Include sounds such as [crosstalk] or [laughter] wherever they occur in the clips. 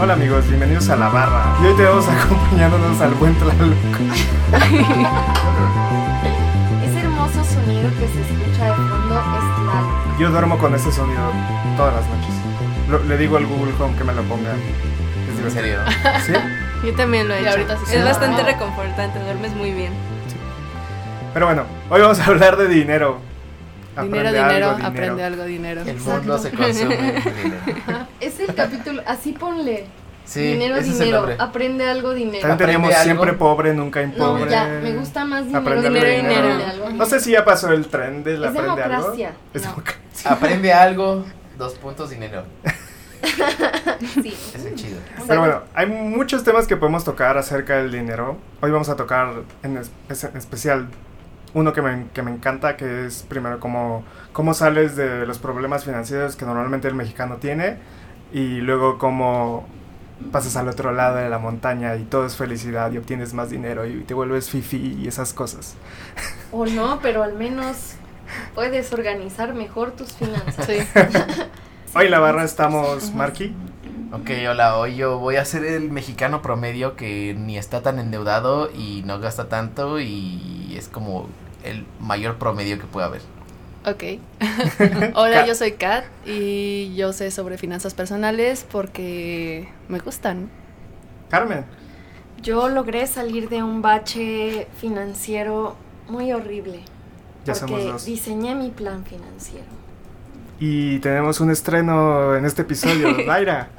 Hola amigos, bienvenidos a La Barra. Y hoy tenemos [laughs] acompañándonos al buen Tlaloc. [laughs] Ese hermoso sonido que se escucha de fondo es Tlaloc. Yo duermo con ese sonido todas las noches. Lo- le digo al Google Home que me lo ponga. Es ¿En serio? ¿Sí? [laughs] Yo también lo he Y hecho. ahorita sí. es bastante reconfortante, duermes muy bien. Pero bueno, hoy vamos a hablar de dinero. Dinero, Aprende dinero, algo, dinero. aprende algo, dinero. El mundo se consume en dinero. El capítulo, así ponle. Sí, dinero, dinero. Aprende algo, dinero. También teníamos Aprende siempre algo. pobre, nunca No, impobre. ya, me gusta más dinero, Aprende algo, dinero, dinero. dinero. algo. No sé si ya pasó el tren del aprende algo. Es No. democracia. Aprende algo, dos puntos dinero. [laughs] Sí. Es chido. Pero bueno, hay muchos temas que podemos tocar acerca del dinero. Hoy vamos a tocar en, es- es- en especial uno que me, que me encanta, que es primero cómo, cómo sales de los problemas financieros que normalmente el mexicano tiene y luego cómo pasas al otro lado de la montaña y todo es felicidad y obtienes más dinero y te vuelves fifi y esas cosas. O no, pero al menos puedes organizar mejor tus finanzas. Sí. [laughs] Hoy en la barra estamos Marky. Ok, hola, hoy yo voy a ser el mexicano promedio que ni está tan endeudado y no gasta tanto y es como el mayor promedio que puede haber. Ok. [laughs] Hola, Kat. yo soy Kat y yo sé sobre finanzas personales porque me gustan. Carmen. Yo logré salir de un bache financiero muy horrible. Ya porque somos dos. diseñé mi plan financiero. Y tenemos un estreno en este episodio. [laughs] Daira.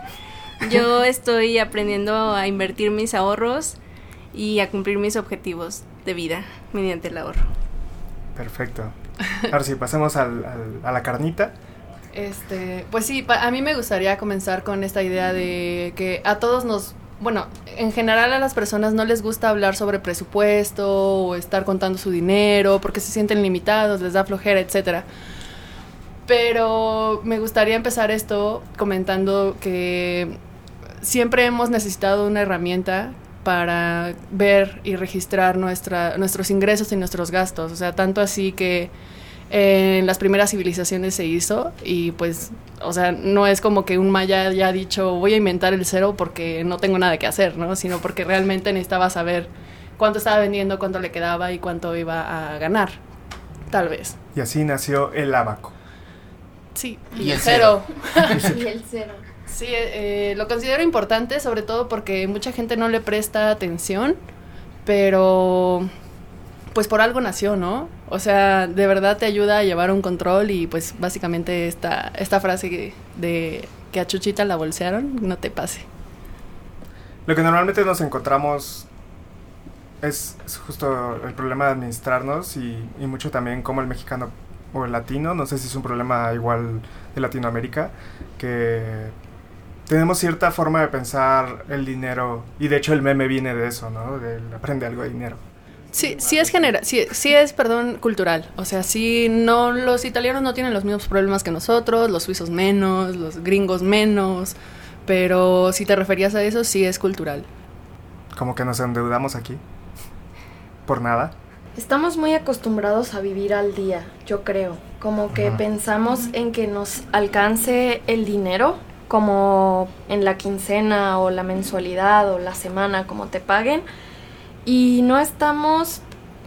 Yo estoy aprendiendo a invertir mis ahorros y a cumplir mis objetivos de vida mediante el ahorro. Perfecto. Ahora sí, pasemos al- a la carnita. Este, pues sí, a mí me gustaría comenzar con esta idea de que a todos nos, bueno, en general a las personas no les gusta hablar sobre presupuesto o estar contando su dinero porque se sienten limitados, les da flojera, etcétera. Pero me gustaría empezar esto comentando que siempre hemos necesitado una herramienta para ver y registrar nuestra, nuestros ingresos y nuestros gastos. O sea, tanto así que en las primeras civilizaciones se hizo y pues, o sea, no es como que un maya haya dicho voy a inventar el cero porque no tengo nada que hacer, ¿no? Sino porque realmente necesitaba saber cuánto estaba vendiendo, cuánto le quedaba y cuánto iba a ganar, tal vez. Y así nació el abaco. Sí, Y y, el el cero. [laughs] Y el cero. Sí, eh, lo considero importante, sobre todo porque mucha gente no le presta atención, pero pues por algo nació, ¿no? O sea, de verdad te ayuda a llevar un control y pues básicamente esta, esta frase de que a Chuchita la bolsearon, no te pase. Lo que normalmente nos encontramos es, es justo el problema de administrarnos y, y mucho también como el mexicano o el latino, no sé si es un problema igual de Latinoamérica, que tenemos cierta forma de pensar el dinero y de hecho el meme viene de eso, ¿no? Del aprende algo de dinero. Sí, sí es general, sí, sí es, perdón, cultural. O sea, sí, no, los italianos no tienen los mismos problemas que nosotros, los suizos menos, los gringos menos, pero si te referías a eso, sí es cultural. Como que nos endeudamos aquí. Por nada. Estamos muy acostumbrados a vivir al día, yo creo. Como que pensamos en que nos alcance el dinero, como en la quincena o la mensualidad o la semana, como te paguen. Y no estamos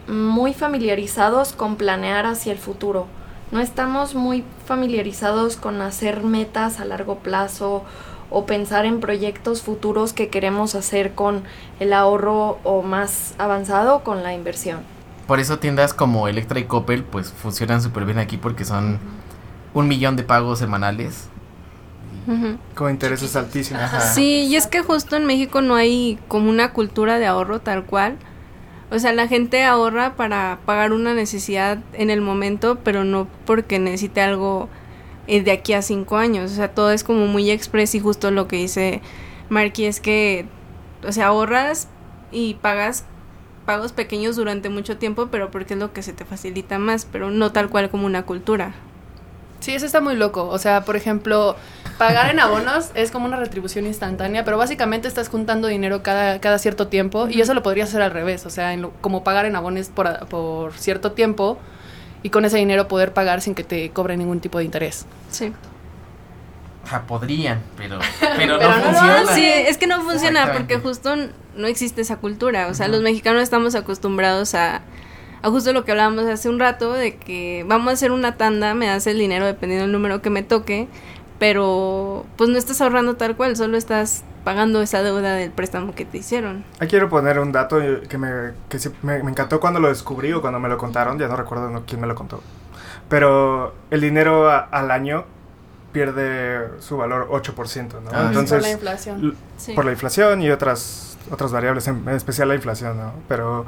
muy familiarizados con planear hacia el futuro. No estamos muy familiarizados con hacer metas a largo plazo o pensar en proyectos futuros que queremos hacer con el ahorro o más avanzado con la inversión. Por eso tiendas como Electra y Coppel pues funcionan súper bien aquí porque son un millón de pagos semanales. Con intereses altísimos. Ajá. Sí, y es que justo en México no hay como una cultura de ahorro tal cual. O sea, la gente ahorra para pagar una necesidad en el momento, pero no porque necesite algo eh, de aquí a cinco años. O sea, todo es como muy express y justo lo que dice Marky es que, o sea, ahorras y pagas pagos pequeños durante mucho tiempo, pero porque es lo que se te facilita más, pero no tal cual como una cultura. Sí, eso está muy loco. O sea, por ejemplo, pagar en abonos es como una retribución instantánea, pero básicamente estás juntando dinero cada, cada cierto tiempo y eso lo podrías hacer al revés. O sea, en lo- como pagar en abonos por, a- por cierto tiempo y con ese dinero poder pagar sin que te cobre ningún tipo de interés. Sí. O sea, podrían, pero, pero, [laughs] Pero no no funciona. Sí, es que no funciona porque justo no existe esa cultura. O sea, los mexicanos estamos acostumbrados a, a justo lo que hablábamos hace un rato, de que vamos a hacer una tanda, me das el dinero dependiendo del número que me toque, pero pues no estás ahorrando tal cual, solo estás pagando esa deuda del préstamo que te hicieron. Aquí quiero poner un dato que, me, que sí- me, me encantó cuando lo descubrí o cuando me lo contaron, ya no recuerdo no- quién me lo contó. Pero el dinero a- al año pierde su valor 8%, ¿no? Ah, sí. Entonces, por la inflación. Sí. por la inflación y otras, otras variables, en especial la inflación, ¿no? Pero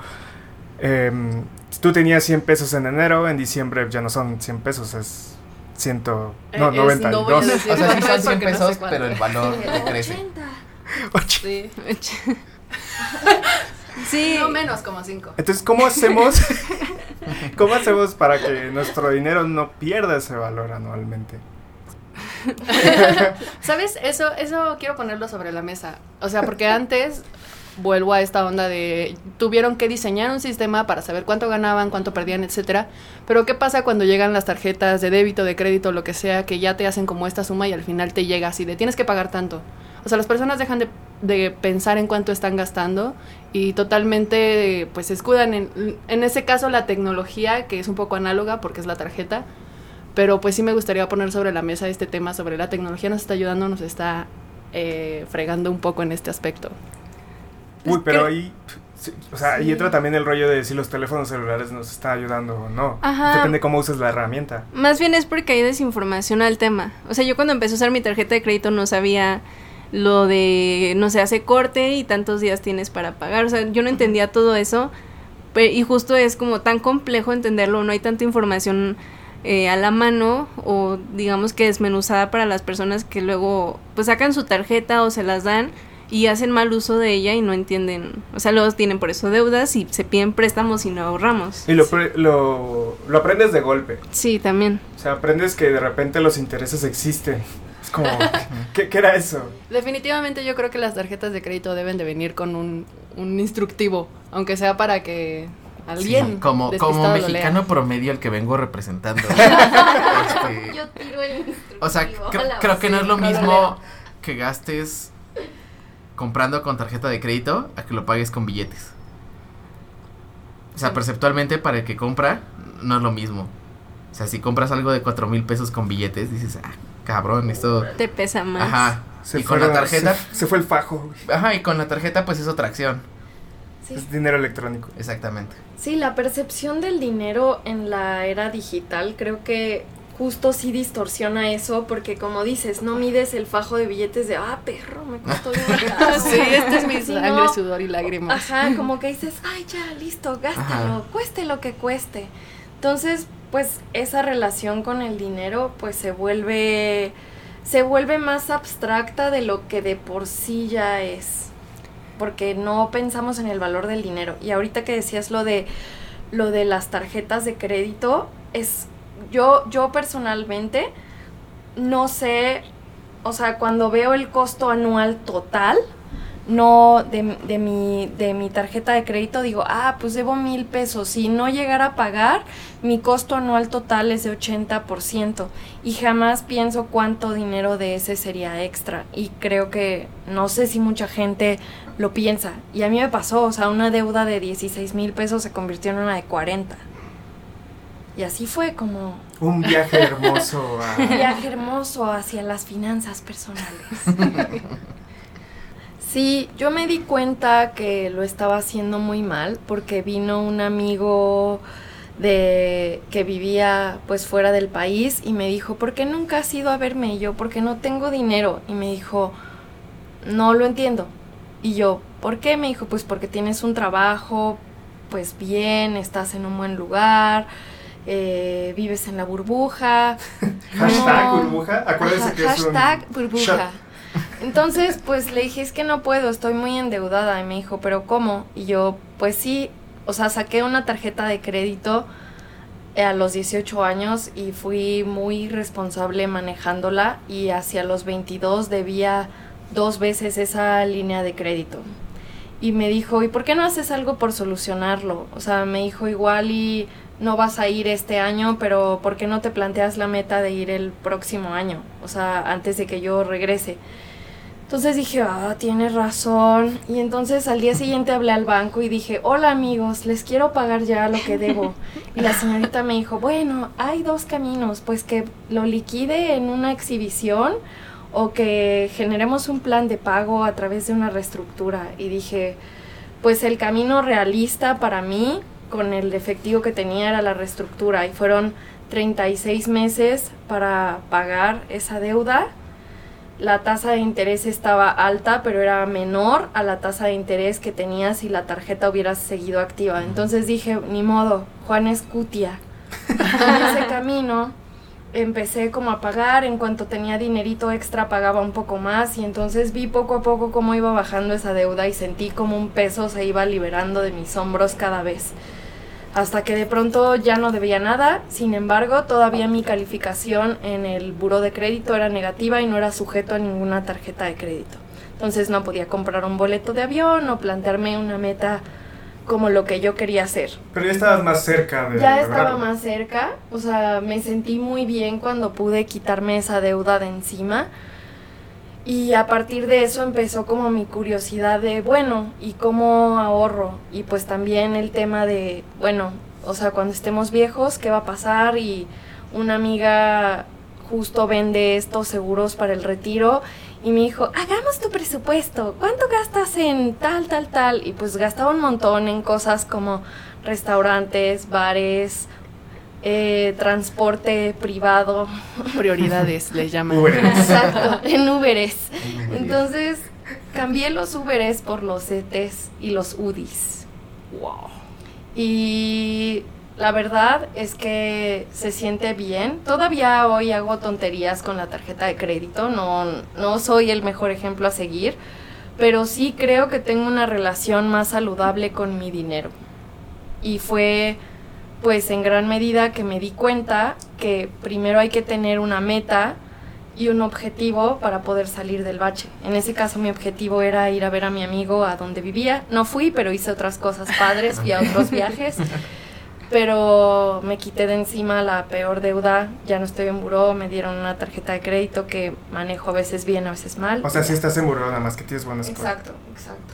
si tú tenías 100 pesos en enero, en diciembre ya no son 100 pesos, es 100, no, Eh, es- no voy a 92. decir O sea, sí son es 100 porque no sé pesos, pero el valor decrece. 80. Sí. Sí. No menos como cinco. Entonces, ¿cómo hacemos? [laughs] ¿Cómo hacemos para que nuestro dinero no pierda ese valor anualmente? [laughs] ¿Sabes? Eso, eso quiero ponerlo sobre la mesa. O sea, porque antes vuelvo a esta onda de tuvieron que diseñar un sistema para saber cuánto ganaban, cuánto perdían, etcétera. Pero ¿qué pasa cuando llegan las tarjetas de débito, de crédito, lo que sea, que ya te hacen como esta suma y al final te llega así de tienes que pagar tanto? O sea, las personas dejan de, de pensar en cuánto están gastando y totalmente pues escudan en, en ese caso la tecnología, que es un poco análoga porque es la tarjeta, pero pues sí me gustaría poner sobre la mesa este tema sobre la tecnología nos está ayudando, nos está eh, fregando un poco en este aspecto. Uy, pero ahí, sí, o sea, Sí. entra también el rollo de si los teléfonos celulares nos están ayudando o no. Ajá. Depende cómo uses la herramienta. Más bien es porque hay desinformación al tema. O sea, yo cuando empecé a usar mi tarjeta de crédito no sabía lo de, no sé, hace corte y tantos días tienes para pagar. O sea, yo no entendía todo eso. y justo es como tan complejo entenderlo, no hay tanta información eh, a la mano o digamos que desmenuzada para las personas que luego pues sacan su tarjeta o se las dan y hacen mal uso de ella y no entienden, o sea, luego tienen por eso deudas y se piden préstamos y no ahorramos. Y lo, pre- lo, lo aprendes de golpe. Sí, también. O sea, aprendes que de repente los intereses existen. Es como, [laughs] ¿qué, qué era eso? Definitivamente yo creo que las tarjetas de crédito deben de venir con un, un instructivo, aunque sea para que alguien Sí, como, como mexicano promedio el que vengo representando. [laughs] Este, Yo tiro el instructivo o sea, creo que no es lo mismo que gastes comprando con tarjeta de crédito a que lo pagues con billetes. O sea, perceptualmente para el que compra no es lo mismo. O sea, si compras algo de cuatro mil pesos con billetes, dices, ah, cabrón, esto... Te pesa más. Ajá. y con la tarjeta, Se, se fue el fajo. ajá, y con la tarjeta pues es otra acción. Sí. Es dinero electrónico. Exactamente. Sí, la percepción del dinero en la era digital creo que justo sí distorsiona eso porque como dices, no mides el fajo de billetes de, ah, perro, me costó bien [laughs] caro". Sí, este es mi sangre, no. sudor y lágrimas. Ajá, como que dices, ay, ya, listo, gástalo, Ajá. cueste lo que cueste. Entonces, pues esa relación con el dinero, pues se vuelve, se vuelve más abstracta de lo que de por sí ya es. Porque no pensamos en el valor del dinero. Y ahorita que decías lo de lo de las tarjetas de crédito, es yo, yo personalmente no sé, o sea, cuando veo el costo anual total, no de, de, mi, de mi tarjeta de crédito, digo, ah, pues debo mil pesos. Si no llegara a pagar, mi costo anual total es de 80%. Y jamás pienso cuánto dinero de ese sería extra. Y creo que no sé si mucha gente lo piensa. Y a mí me pasó, o sea, una deuda de 16 mil pesos se convirtió en una de 40. Y así fue como Un viaje hermoso [laughs] a... un viaje hermoso hacia las finanzas personales. [laughs] Sí, yo me di cuenta que lo estaba haciendo muy mal porque vino un amigo de que vivía pues fuera del país y me dijo, ¿por qué nunca has ido a verme? Y yo, porque no tengo dinero. Y me dijo, no lo entiendo. Y yo, ¿por qué? Me dijo, pues porque tienes un trabajo, pues bien, estás en un buen lugar, eh, vives en la burbuja. [laughs] Hashtag No. burbuja. Acuérdense que es un... hashtag burbuja. Entonces, pues le dije, es que no puedo, estoy muy endeudada. Y me dijo, ¿pero cómo? Y yo, pues sí, o sea, saqué una tarjeta de crédito eh, a los 18 años y fui muy responsable manejándola y hacia los 22 debía dos veces esa línea de crédito. Y me dijo, ¿y por qué no haces algo por solucionarlo? O sea, me dijo igual y no vas a ir este año, pero ¿por qué no te planteas la meta de ir el próximo año? O sea, antes de que yo regrese. Entonces dije, ah, tienes razón. Y entonces al día siguiente hablé al banco y dije, hola amigos, les quiero pagar ya lo que debo. Y la señorita me dijo, bueno, hay dos caminos, pues que lo liquide en una exhibición o que generemos un plan de pago a través de una reestructura. Y dije, pues el camino realista para mí, con el efectivo que tenía, era la reestructura. Y fueron 36 meses para pagar esa deuda la tasa de interés estaba alta, pero era menor a la tasa de interés que tenía si la tarjeta hubiera seguido activa. Entonces dije, ni modo, Juan Escutia. en ese [laughs] camino empecé como a pagar, en cuanto tenía dinerito extra pagaba un poco más y entonces vi poco a poco cómo iba bajando esa deuda y sentí como un peso se iba liberando de mis hombros cada vez hasta que de pronto ya no debía nada. Sin embargo, todavía mi calificación en el buro de crédito era negativa y no era sujeto a ninguna tarjeta de crédito. Entonces no podía comprar un boleto de avión o plantearme una meta como lo que yo quería hacer. Pero ya estabas más cerca de Ya estaba más cerca, o sea, me sentí muy bien cuando pude quitarme esa deuda de encima y a partir de eso empezó como mi curiosidad de, bueno, ¿y cómo ahorro? Y pues también el tema de, bueno, o sea, cuando estemos viejos, ¿qué va a pasar? Y una amiga justo vende estos seguros para el retiro y me dijo, hagamos tu presupuesto, ¿cuánto gastas en tal, tal, tal? Y pues gastaba un montón en cosas como restaurantes, bares, eh, transporte privado. Prioridades le llaman. Exacto, en Uberes. Entonces cambié los Uberes por los ETs y los UDIs. Wow. Y la verdad es que se siente bien. Todavía hoy hago tonterías con la tarjeta de crédito. No, no soy el mejor ejemplo a seguir. Pero sí creo que tengo una relación más saludable con mi dinero. Y fue pues en gran medida que me di cuenta que primero hay que tener una meta y un objetivo para poder salir del bache. En ese caso mi objetivo era ir a ver a mi amigo a donde vivía. No fui, pero hice otras cosas padres, fui a otros viajes. Pero me quité de encima la peor deuda, ya no estoy en buró, me dieron una tarjeta de crédito que manejo a veces bien, a veces mal. O sea, si estás en buró, nada más que tienes buenas Exacto, exacto.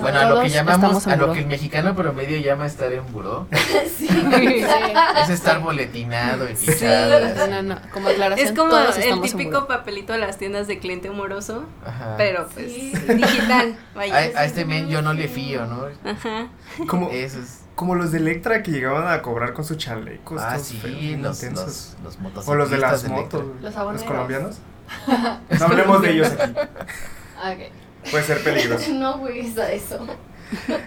Bueno, a lo que llamamos, a lo que el mexicano promedio llama estar en buró. [laughs] sí, [laughs] Es estar boletinado y pisado. No, no, como aclaración, Es como todos el típico papelito de las tiendas de cliente amoroso, Ajá. pero pues Sí. digital. A, Vaya. a este men yo no le fío, ¿no? Ajá. Como, Eso es. como los de Electra que llegaban a cobrar con sus chalecos. Ah, sí, feos, los, intensos. los, los motociclistas. o los de las de motos. Los aboneros. colombianos. [laughs] No hablemos de ellos aquí. Ok. Puede ser peligroso. [laughs] No juegues a eso.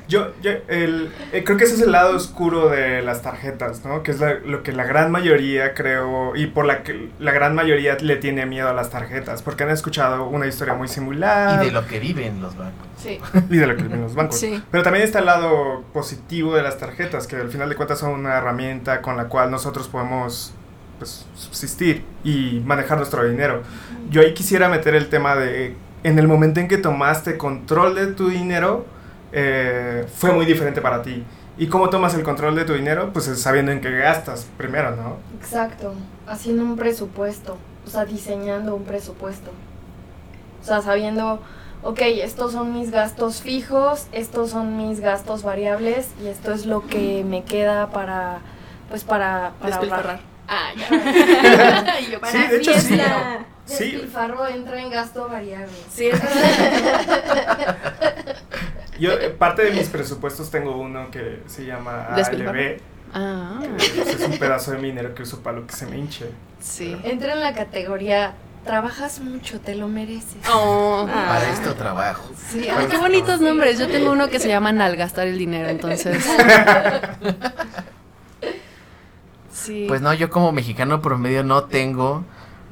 Yo, yo el, eh, creo que ese es el lado oscuro de las tarjetas, ¿no? Que es la- lo que la gran mayoría creo, y por la que la gran mayoría le tiene miedo a las tarjetas, porque han escuchado una historia muy similar Y de lo que viven los bancos. Sí. [laughs] y de lo que viven los bancos. Sí. Pero también está el lado positivo de las tarjetas, que al final de cuentas son una herramienta con la cual nosotros podemos pues, subsistir y manejar nuestro dinero. Yo ahí quisiera meter el tema de, en el momento en que tomaste control de tu dinero, eh, fue muy diferente para ti. ¿Y cómo tomas el control de tu dinero? Pues es sabiendo en qué gastas primero, ¿no? Exacto. Haciendo un presupuesto. O sea, diseñando un presupuesto. O sea, sabiendo, ok, estos son mis gastos fijos, estos son mis gastos variables y esto es lo que me queda para, pues para, para ahorrar. Ah, ya. [laughs] Y yo, Sí, de hecho sí. Fiesta. Sí. Despilfarro entra en gasto variable. Sí, [laughs] Yo, eh, parte de mis presupuestos tengo uno que se llama Despilfarro. ALB. Ah, que, pues, es un pedazo de mi dinero que uso para lo que se me hinche. sí. Entra en la categoría, trabajas mucho, te lo mereces. Oh, Ah. Para esto trabajo. sí. Ay, qué bonitos nombres. Yo tengo uno que se llama Nalgastar el dinero, entonces. [laughs] Sí. Pues no, yo como mexicano promedio no tengo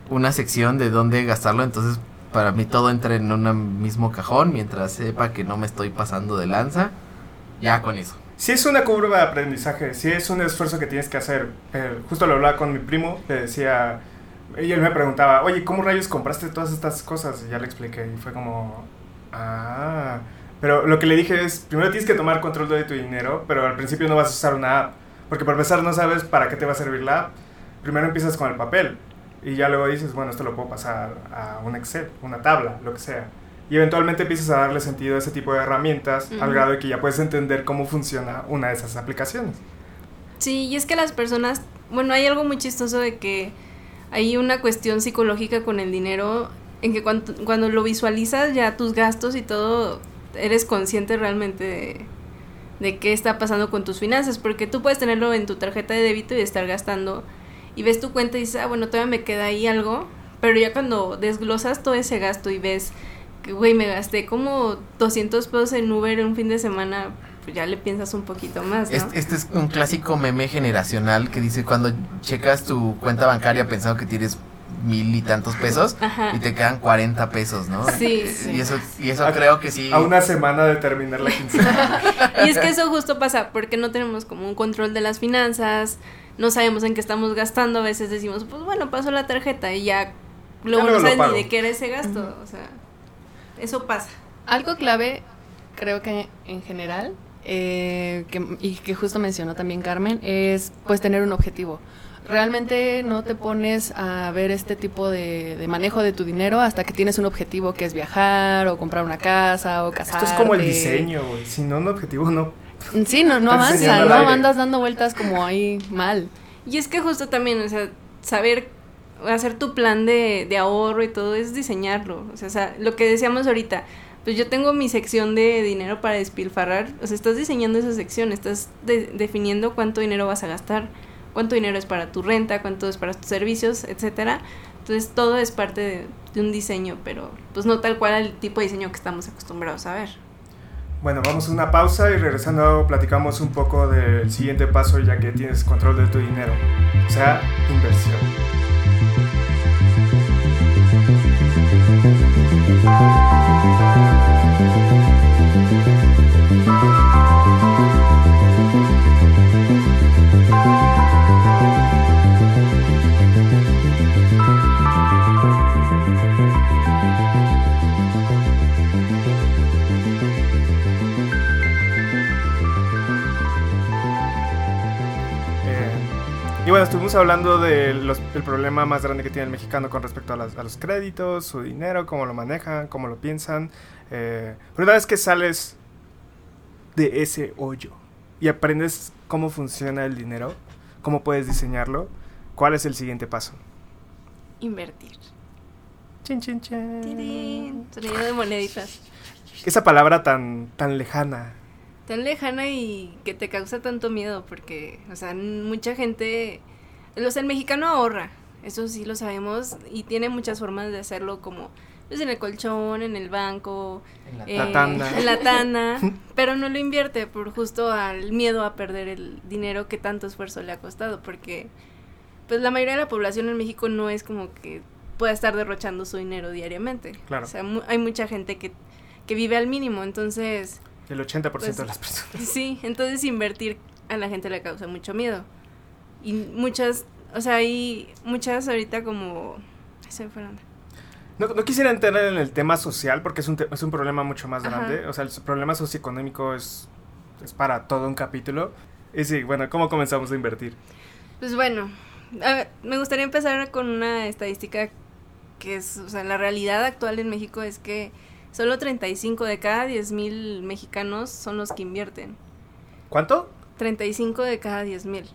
una sección de dónde gastarlo, entonces para mí todo entra en un mismo cajón mientras sepa que no me estoy pasando de lanza. Ya con eso. Si es una curva de aprendizaje, si es un esfuerzo que tienes que hacer. Eh, justo lo hablaba con mi primo, le decía, y él me preguntaba, oye, ¿cómo rayos compraste todas estas cosas? Y ya le expliqué, y fue como, ah. Pero lo que le dije es, primero tienes que tomar control de tu dinero, pero al principio no vas a usar una app. Porque por empezar no sabes para qué te va a servir la app. Primero empiezas con el papel y ya luego dices, bueno, esto lo puedo pasar a un Excel, una tabla, lo que sea. Y eventualmente empiezas a darle sentido a ese tipo de herramientas al grado de que ya puedes entender cómo funciona una de esas aplicaciones. Sí, y es que las personas, bueno, hay algo muy chistoso de que hay una cuestión psicológica con el dinero en que cuando, cuando lo visualizas ya tus gastos y todo, eres consciente realmente de, de qué está pasando con tus finanzas, porque tú puedes tenerlo en tu tarjeta de débito y estar gastando y ves tu cuenta y dices, ah, bueno, todavía me queda ahí algo, pero ya cuando desglosas todo ese gasto y ves que, güey, me gasté como 200 pesos en Uber en un fin de semana, pues ya le piensas un poquito más, ¿no? Este, este es un clásico meme generacional que dice cuando checas tu cuenta bancaria pensando que tienes mil y tantos pesos Ajá. y te quedan 40 pesos, ¿no? Sí, Y- sí. Y eso, y eso creo que sí. A una semana de terminar la [laughs] quincena. Y es que eso justo pasa porque no tenemos como un control de las finanzas, no sabemos en qué estamos gastando, a veces decimos, pues bueno, paso la tarjeta y ya luego luego no lo sabes ni de qué era ese gasto, o sea, eso pasa. Algo clave, creo que en general, eh, que, y que justo mencionó también Carmen, es pues tener un objetivo. Realmente no te pones a ver este tipo de, de manejo de tu dinero hasta que tienes un objetivo que es viajar o comprar una casa o casarte. Esto es como el diseño, güey. Si no, un objetivo no. Sí, no, no avanza, no al andas dando vueltas como ahí mal. Y es que justo también, o sea, saber hacer tu plan de, de ahorro y todo es diseñarlo, o sea, o sea, lo que decíamos ahorita, pues yo tengo mi sección de dinero para despilfarrar, o sea, estás diseñando esa sección, estás de- definiendo cuánto dinero vas a gastar, cuánto dinero es para tu renta, cuánto es para tus servicios, etcétera. Entonces todo es parte de, de un diseño, pero pues no tal cual el tipo de diseño que estamos acostumbrados a ver. Bueno, vamos a una pausa y regresando platicamos un poco del siguiente paso ya que tienes control de tu dinero. O sea, inversión. Estuvimos hablando del problema más grande que tiene el mexicano con respecto a, las- a los créditos, su dinero, cómo lo manejan, cómo lo piensan. Eh, pero una vez que sales de ese hoyo y aprendes cómo funciona el dinero, cómo puedes diseñarlo, ¿cuál es el siguiente paso? Invertir. Chin, chin, chin. Tirín, Sonido de moneditas. Esa palabra tan, tan lejana. tan lejana y que te causa tanto miedo porque, o sea, mucha gente, o sea, el mexicano ahorra, eso sí lo sabemos y tiene muchas formas de hacerlo como pues en el colchón, en el banco, En la eh, tanda. en la tanda, [laughs] pero no lo invierte por justo al miedo a perder el dinero que tanto esfuerzo le ha costado porque pues la mayoría de la población en México no es como que pueda estar derrochando su dinero diariamente. Claro. O sea, mu- hay mucha gente que, que vive al mínimo, entonces El 80% Pues- de las personas. Sí, entonces invertir a la gente le causa mucho miedo. Y muchas, o sea, hay muchas ahorita como... Se me fue la onda. No, no quisiera entrar en el tema social porque es un, es un problema mucho más Ajá. grande. O sea, el problema socioeconómico es, es para todo un capítulo. Y sí, bueno, ¿cómo comenzamos a invertir? Pues bueno, ver, me gustaría empezar con una estadística que es, o sea, la realidad actual en México es que solo 35 de cada 10 mil mexicanos son los que invierten. ¿Cuánto? 35 de cada 10 mil.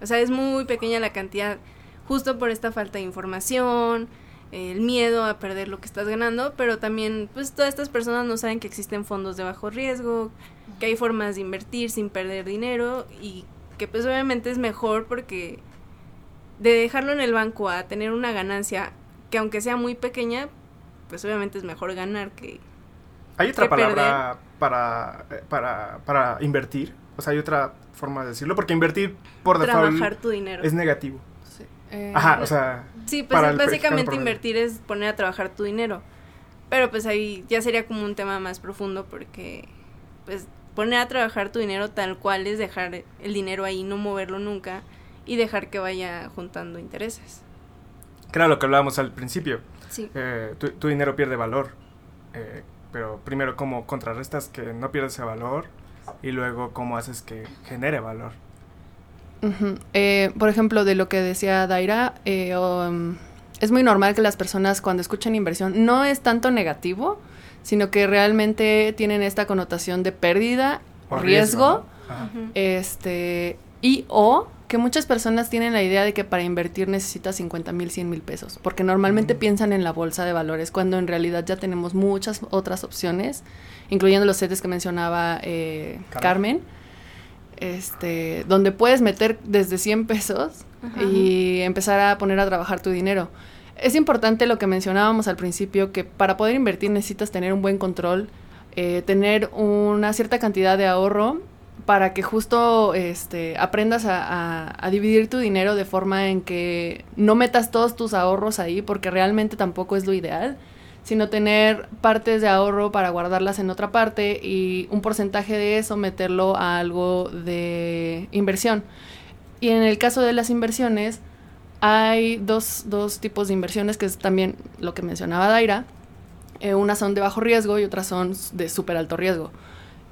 O sea, es muy pequeña la cantidad, justo por esta falta de información, el miedo a perder lo que estás ganando, pero también, pues todas estas personas no saben que existen fondos de bajo riesgo, que hay formas de invertir sin perder dinero y que pues obviamente es mejor porque de dejarlo en el banco a tener una ganancia que aunque sea muy pequeña, pues obviamente es mejor ganar que... ¿Hay otra ¿Qué palabra para, eh, para, para invertir? O sea, hay otra forma de decirlo. Porque invertir por trabajar default tu dinero. es negativo. Sí. Eh, Ajá, o sea, Sí, pues para es el básicamente invertir es poner a trabajar tu dinero. Pero pues ahí ya sería como un tema más profundo porque pues poner a trabajar tu dinero tal cual es dejar el dinero ahí, no moverlo nunca y dejar que vaya juntando intereses. era lo que hablábamos al principio. Sí. Eh, tu, tu dinero pierde valor. Eh, pero primero, ¿cómo contrarrestas que no pierda ese valor? Y luego, ¿cómo haces que genere valor? Eh, por ejemplo, de lo que decía Daira, eh, um, es muy normal que las personas cuando escuchan inversión no es tanto negativo, sino que realmente tienen esta connotación de pérdida o riesgo. Este, y o que muchas personas tienen la idea de que para invertir necesitas 50 mil, 100 mil pesos, porque normalmente Mm. piensan en la bolsa de valores, cuando en realidad ya tenemos muchas otras opciones, incluyendo los setes que mencionaba eh, Carmen. Carmen, este, donde puedes meter desde 100 pesos Ajá. y empezar a poner a trabajar tu dinero. Es importante lo que mencionábamos al principio, que para poder invertir necesitas tener un buen control, eh, tener una cierta cantidad de ahorro para que justo este, aprendas a, dividir tu dinero de forma en que no metas todos tus ahorros ahí, porque realmente tampoco es lo ideal, sino tener partes de ahorro para guardarlas en otra parte y un porcentaje de eso meterlo a algo de inversión. Y en el caso de las inversiones, hay dos, dos tipos de inversiones, que es también lo que mencionaba Daira. Eh, unas son de bajo riesgo y otras son de súper alto riesgo.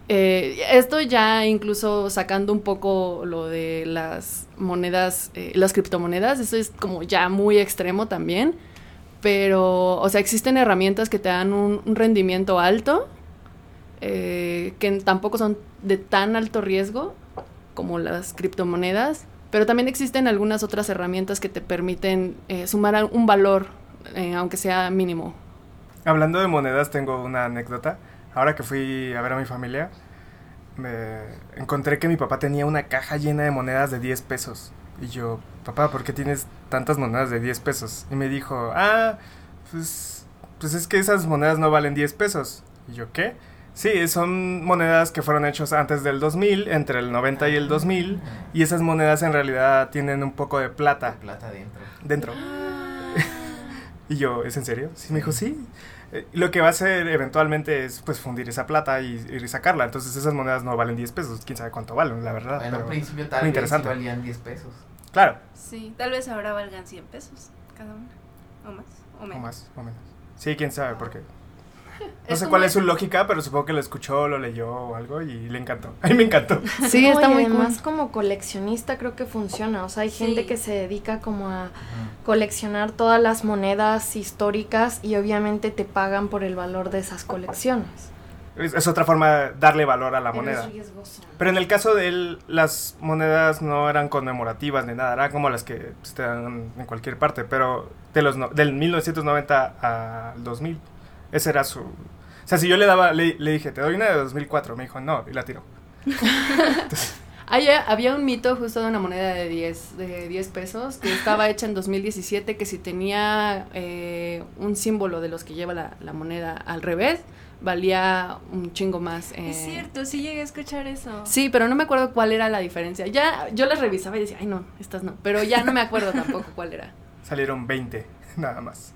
Eh, esto ya incluso sacando un poco lo de las monedas, eh, las criptomonedas, eso es como ya muy extremo también. Pero, o sea, existen herramientas que te dan un, rendimiento alto, eh, que tampoco son de tan alto riesgo como las criptomonedas, pero también existen algunas otras herramientas que te permiten eh, sumar un valor, aunque sea mínimo. Hablando de monedas, tengo una anécdota. Ahora que fui a ver a mi familia, me encontré que mi papá tenía una caja llena de monedas de 10 pesos. Y yo, papá, ¿por qué tienes tantas monedas de 10 pesos? Y me dijo, ah, pues, pues es que esas monedas no valen 10 pesos. Y yo, ¿qué? Sí, son monedas que fueron hechas antes del 2000, entre el 90 y el 2000, y esas monedas en realidad tienen un poco de plata Plata dentro. dentro. [laughs] y yo, ¿es en serio? Sí, me dijo, sí. Eh, lo que va a hacer eventualmente es pues fundir esa plata y, y sacarla. Entonces esas monedas no valen 10 pesos, quién sabe cuánto valen, la verdad. En pero- un principio tal vez sí valían 10 pesos. Claro, Sí, tal vez ahora valgan 100 pesos cada una. O más. O o menos. más, o menos. Sí, quién sabe, porque... [laughs] No Es sé cuál es su lógica, pero supongo que lo escuchó, lo leyó o algo y le encantó. [laughs] A mí me encantó. Sí, No, está muy además cool. como coleccionista creo que funciona. O sea, hay Sí. gente que se dedica como a coleccionar todas las monedas históricas y obviamente te pagan por el valor de esas colecciones. Es, es otra forma de darle valor a la Pero moneda. Pero en el caso de él, las monedas no eran conmemorativas ni nada, eran como las que pues, te dan en cualquier parte, pero de los no- del 1990 al 2000, ese era su... O sea, si yo le daba, le, le dije, te doy una de 2004, me dijo, no, y la tiró. [laughs] Hay- había un mito justo de una moneda de 10, de 10 pesos que estaba hecha en 2017 que si tenía eh, un símbolo de los que lleva la, la moneda al revés, valía un chingo más. eh. Es cierto, sí llegué a escuchar eso. Sí, pero no me acuerdo cuál era la diferencia. Ya yo las revisaba y decía, ay no, estas no. Pero ya no me acuerdo tampoco cuál era. Salieron 20, nada más.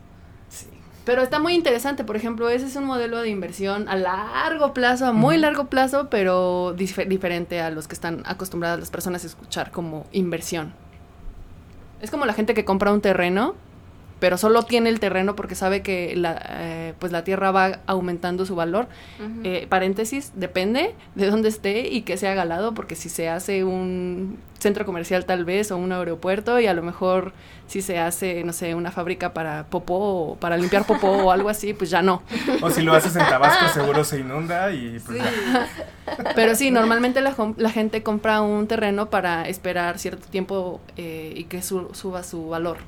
Pero está muy interesante, por ejemplo, ese es un modelo de inversión a largo plazo, a muy largo plazo, pero dif- diferente a los que están acostumbradas las personas a escuchar como inversión. Es como la gente que compra un terreno, pero solo tiene el terreno porque sabe que la, eh, pues la tierra va aumentando su valor. Eh, paréntesis, depende de dónde esté y que se haga al lado, porque si se hace un centro comercial tal vez o un aeropuerto y a lo mejor si se hace, no sé, una fábrica para popó o para limpiar popó o algo así, pues ya no. O si lo haces en Tabasco, seguro se inunda y pues ya. Pero sí, normalmente la, la gente compra un terreno para esperar cierto tiempo eh, y que su- suba su valor.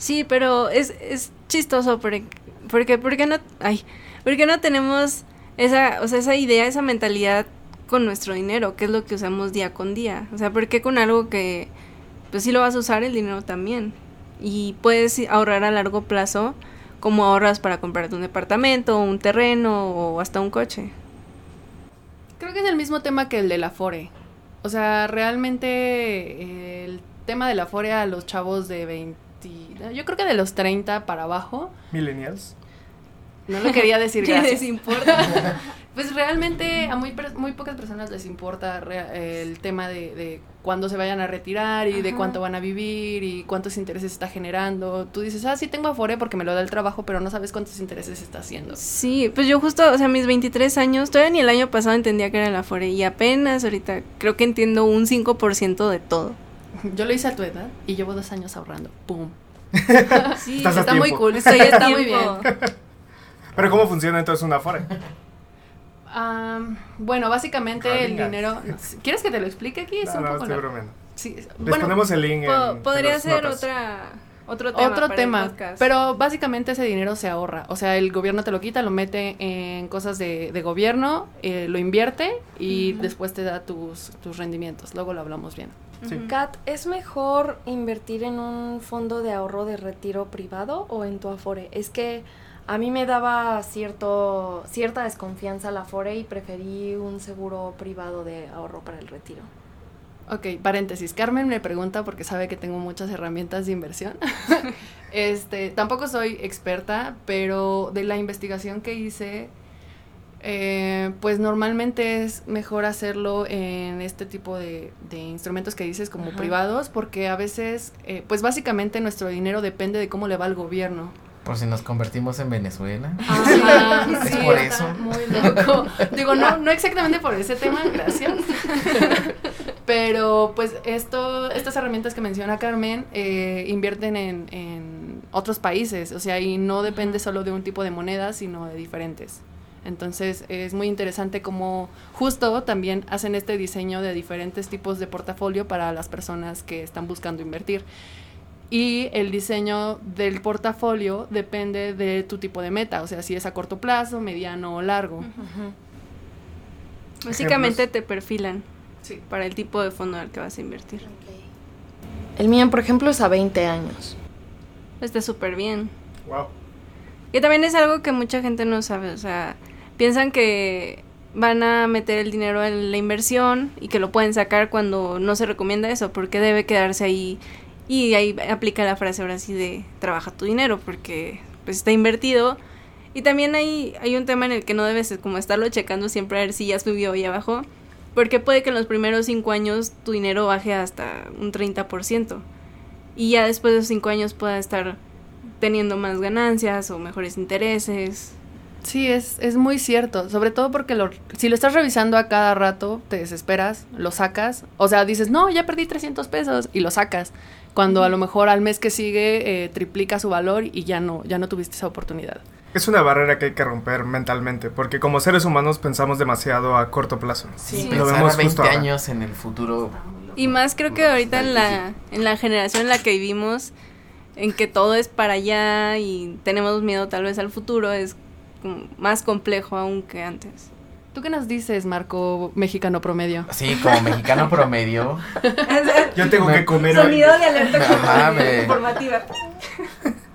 Sí, pero es, es chistoso porque, porque, porque no, porque no tenemos esa, o sea, esa idea, esa mentalidad con nuestro dinero, que es lo que usamos día con día. O sea, ¿por qué con algo que, pues sí lo vas a usar el dinero también? Y puedes ahorrar a largo plazo como ahorras para comprarte un departamento, un terreno o hasta un coche. Creo que es el mismo tema que el de la Afore. O sea, realmente el tema de la Afore a los chavos de 20, yo creo que de los 30 para abajo, Millennials. no lo quería decir [laughs] ¿Qué les importa? [laughs] Pues realmente a muy, per- muy pocas personas les importa el tema de, de cuándo se vayan a retirar y de cuánto van a vivir y cuántos intereses está generando. Tú dices, ah, sí tengo Afore porque me lo da el trabajo, pero no sabes cuántos intereses está haciendo. Sí, pues yo justo, o sea, mis 23 años, todavía ni el año pasado entendía que era la Afore y apenas ahorita creo que entiendo un 5% de todo. Yo lo hice a tu edad y llevo dos años ahorrando. ¡Pum! [laughs] Sí, Estás Está muy cool, estoy está, muy bien. [laughs] Pero ¿cómo funciona entonces una Afore? Am, bueno, básicamente el dinero... [laughs] ¿Quieres que te lo explique aquí? Es No, un no, poco estoy bromeando. Sí, Les bueno, ponemos el link Po- en en podría las ser notas. otra otro tema. otro tema, podcast. pero básicamente ese dinero se ahorra. O sea, el gobierno te lo quita, lo mete en cosas de, de gobierno, eh, lo invierte y después te da tus, tus rendimientos. Luego lo hablamos bien. Sí. Kat, ¿es mejor invertir en un fondo de ahorro de retiro privado o en tu Afore? Es que a mí me daba cierto, cierta desconfianza la Afore y preferí un seguro privado de ahorro para el retiro. Ok, paréntesis. Carmen me pregunta porque sabe que tengo muchas herramientas de inversión. [laughs] este, tampoco soy experta, pero de la investigación que hice, eh, pues normalmente es mejor hacerlo en este tipo de, de instrumentos que dices como Ajá. privados, porque a veces, eh, pues básicamente nuestro dinero depende de cómo le va al gobierno. Por si nos convertimos en Venezuela. Ajá, [laughs] Es por está eso. Muy loco. Digo, no, no exactamente por ese tema, gracias. [laughs] Pero pues esto, estas herramientas que menciona Carmen eh, invierten en, en otros países, o sea, y no depende solo de un tipo de moneda, sino de diferentes. Entonces es muy interesante cómo justo también hacen este diseño de diferentes tipos de portafolio para las personas que están buscando invertir. Y el diseño del portafolio depende de tu tipo de meta, o sea, si es a corto plazo, mediano o largo. Básicamente te perfilan Sí. para el tipo de fondo al que vas a invertir. El mío, por ejemplo, es a 20 años. Está súper bien. Wow. Que también es algo que mucha gente no sabe, o sea, piensan que van a meter el dinero en la inversión y que lo pueden sacar cuando no se recomienda eso, porque debe quedarse ahí y ahí aplica la frase ahora sí de trabaja tu dinero, porque pues está invertido. Y también hay, hay un tema en el que no debes como estarlo checando siempre a ver si ya subió o ya bajó, porque puede que en los primeros cinco años tu dinero baje hasta un 30%. Y ya después de esos cinco años pueda estar teniendo más ganancias o mejores intereses. Sí, es, es muy cierto, sobre todo porque lo, si lo estás revisando a cada rato, te desesperas, lo sacas, o sea, dices, no, ya perdí 300 pesos y lo sacas, cuando a lo mejor al mes que sigue eh, triplica su valor y ya no, ya no tuviste esa oportunidad. Es una barrera que hay que romper mentalmente, porque como seres humanos pensamos demasiado a corto plazo. Sí. Lo Pensar vemos a 20 justo ahora. años en el futuro. Y más creo que ahorita en la, en la generación en la que vivimos, en que todo es para allá y tenemos miedo tal vez al futuro, es más complejo aún que antes. ¿Tú qué nos dices, Marco, mexicano promedio? Sí, como mexicano promedio. [laughs] Yo tengo Me- que comer hoy. alerta Ajá, [laughs] me- informativa.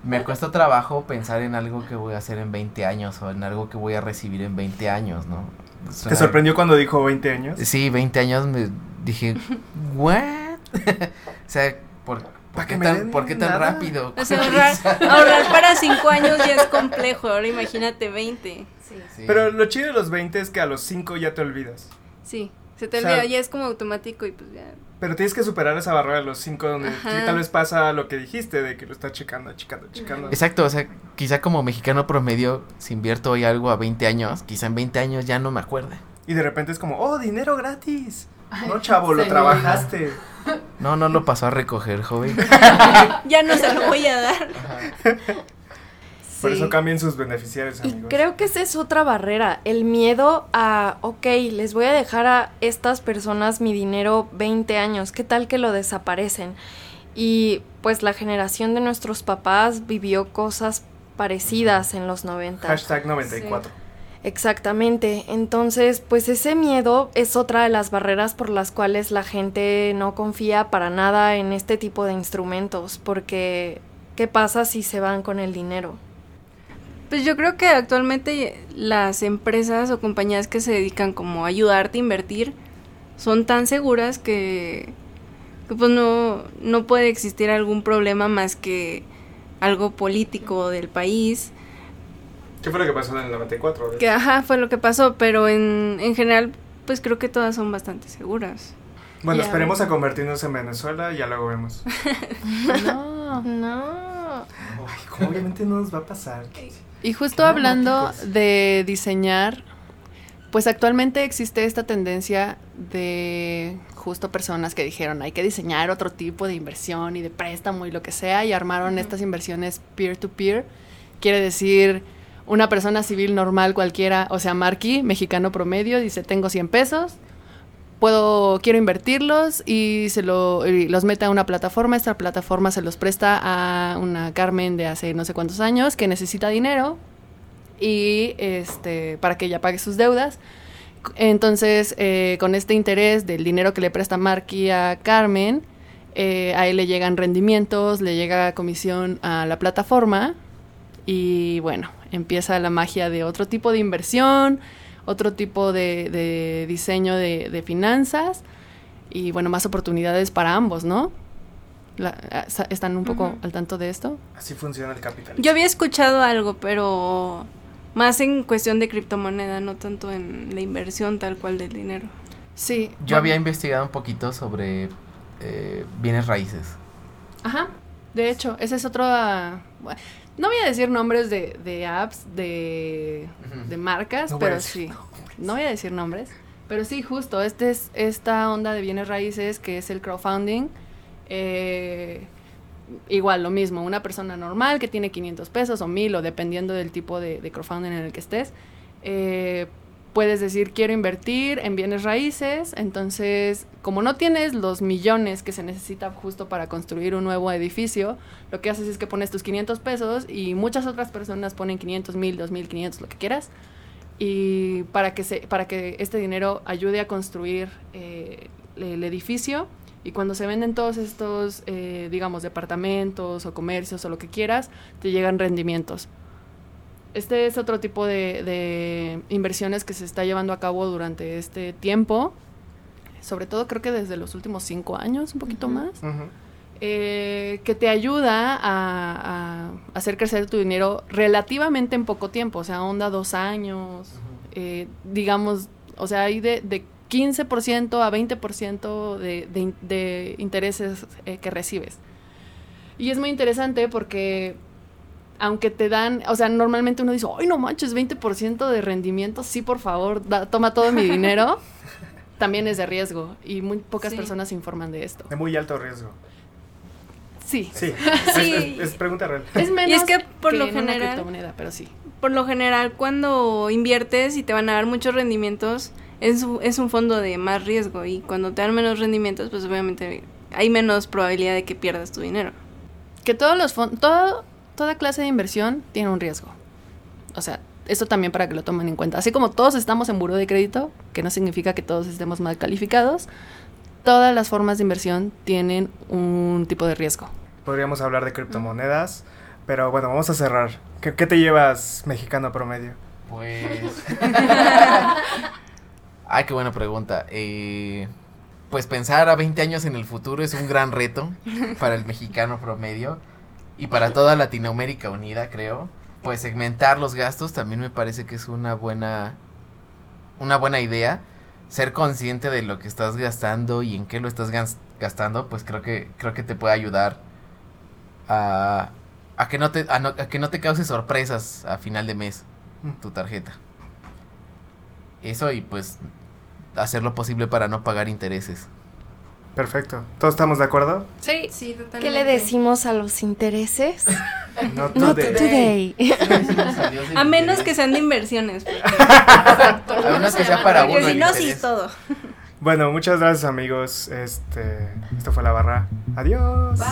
Me cuesta trabajo pensar en algo que voy a hacer en 20 años o en algo que voy a recibir en 20 años, ¿no? ¿Te sorprendió cuando dijo 20 años? Sí, 20 años me dije, [laughs] ¿what? o sea, ¿por, por qué, tan, den ¿por qué tan nada. rápido? O [laughs] sea, ahorrar, ahorrar para cinco años ya es complejo, ahora imagínate 20. Sí. Pero lo chido de los 20 es que a los 5 ya te olvidas. Sí, se te O sea, olvida, ya es como automático y pues ya. Pero tienes que superar esa barrera de los 5 donde sí, tal vez pasa lo que dijiste, de que lo estás checando, checando, checando. Exacto, o sea, quizá como mexicano promedio, si invierto hoy algo a 20 años, quizá en 20 años ya no me acuerde. Y de repente es como, oh, dinero gratis. No, chavo, lo trabajaste. [laughs] No, no lo pasó a recoger, joven. [laughs] Ya no se lo voy a dar. Por Sí. eso cambien sus beneficiarios, Y amigos. creo que esa es otra barrera, el miedo a, ok, les voy a dejar a estas personas mi dinero 20 años, ¿qué tal que lo desaparecen? Y pues la generación de nuestros papás vivió cosas parecidas en los 90. Hashtag 94. Exactamente, entonces pues ese miedo es otra de las barreras por las cuales la gente no confía para nada en este tipo de instrumentos, porque ¿qué pasa si se van con el dinero? Pues yo creo que actualmente las empresas o compañías que se dedican como a ayudarte a invertir son tan seguras que, que pues no, no puede existir algún problema más que algo político del país. ¿Qué fue lo que pasó en el 94? de Que ajá, fue lo que pasó, pero en, en general pues creo que todas son bastante seguras. Bueno, Ya. esperemos a convertirnos en Venezuela y ya luego vemos. [laughs] No. No. Ay, ¿cómo obviamente no nos va a pasar. Y justo Qué hablando de diseñar pues actualmente existe esta tendencia de justo personas que dijeron hay que diseñar otro tipo de inversión y de préstamo y lo que sea y armaron estas inversiones peer-to-peer. Quiere decir, una persona civil normal cualquiera, o sea, Marky, mexicano promedio, dice tengo 100 pesos, puedo, quiero invertirlos y se lo, los mete a una plataforma. Esta plataforma se los presta a una Carmen de hace no sé cuántos años que necesita dinero y este para que ella pague sus deudas. Entonces, eh, con este interés del dinero que le presta Marky a Carmen, eh, a él le llegan rendimientos, le llega comisión a la plataforma y bueno, empieza la magia de otro tipo de inversión, otro tipo de, de diseño de, de, finanzas y bueno, más oportunidades para ambos, ¿no? La, ¿Están un poco uh -huh. al tanto de esto? Así funciona el capitalismo. Yo había escuchado algo, pero más en cuestión de criptomoneda, no tanto en la inversión tal cual del dinero. Sí. Yo bueno. había investigado un poquito sobre eh, bienes raíces. Ajá. De hecho, ese es otro... Uh, no voy a decir nombres de, de apps, de, de marcas, no pero sí. [laughs] No voy a decir nombres. Pero sí, justo, este es esta onda de bienes raíces que es el crowdfunding. Eh, igual, lo mismo, una persona normal que tiene 500 pesos o 1000 o dependiendo del tipo de, de crowdfunding en el que estés, eh, puedes decir quiero invertir en bienes raíces, entonces como no tienes los millones que se necesita justo para construir un nuevo edificio, lo que haces es que pones tus 500 pesos y muchas otras personas ponen 500, 1000, 2500, lo que quieras, y para que, se, para que este dinero ayude a construir eh, el edificio. Y cuando se venden todos estos, eh, digamos, departamentos o comercios o lo que quieras, te llegan rendimientos. Este es otro tipo de, de, inversiones que se está llevando a cabo durante este tiempo, sobre todo creo que desde los últimos cinco años, un poquito uh -huh. más, uh -huh. eh, que te ayuda a, a, hacer crecer tu dinero relativamente en poco tiempo, o sea, onda dos años, uh -huh. eh, digamos, o sea, hay de, de 15% a 20% de, de, de intereses eh, que recibes. Y es muy interesante porque aunque te dan, o sea, normalmente uno dice, ay, no manches, 20% de rendimiento, sí, por favor, da, toma todo mi dinero, [laughs] también es de riesgo y muy pocas sí. personas informan de esto. De muy alto riesgo. Sí. Sí, [laughs] sí. Es, es, es, pregunta real. Es menos y es que por que lo general, pero sí. Por lo general, cuando inviertes y te van a dar muchos rendimientos, es, es un fondo de más riesgo y cuando te dan menos rendimientos, pues obviamente hay menos probabilidad de que pierdas tu dinero. Que todos los fondos, todo toda clase de inversión tiene un riesgo. O sea, esto también para que lo tomen en cuenta. Así como todos estamos en buro de crédito, que no significa que todos estemos mal calificados, todas las formas de inversión tienen un tipo de riesgo. Podríamos hablar de criptomonedas, pero bueno, vamos a cerrar. ¿Qué, qué te llevas mexicano promedio? Pues... Ay, qué buena pregunta. Eh, pues pensar a 20 años en el futuro es un gran reto para el mexicano promedio y para toda Latinoamérica unida, creo. Pues segmentar los gastos también me parece que es una buena una buena idea. Ser consciente de lo que estás gastando y en qué lo estás gastando, pues creo que creo que te puede ayudar a, a que no te a, no, a que no te cause sorpresas a final de mes tu tarjeta. Eso y pues hacer lo posible para no pagar intereses. Perfecto. ¿Todos estamos de acuerdo? Sí. sí totalmente. ¿Qué le decimos a los intereses? [laughs] no today. Not today. a menos que sean de inversiones. Pues. [laughs] A menos que sea para uno. Si no, sí, todo. Bueno, muchas gracias amigos. Este, esto fue la barra. Adiós. Bye.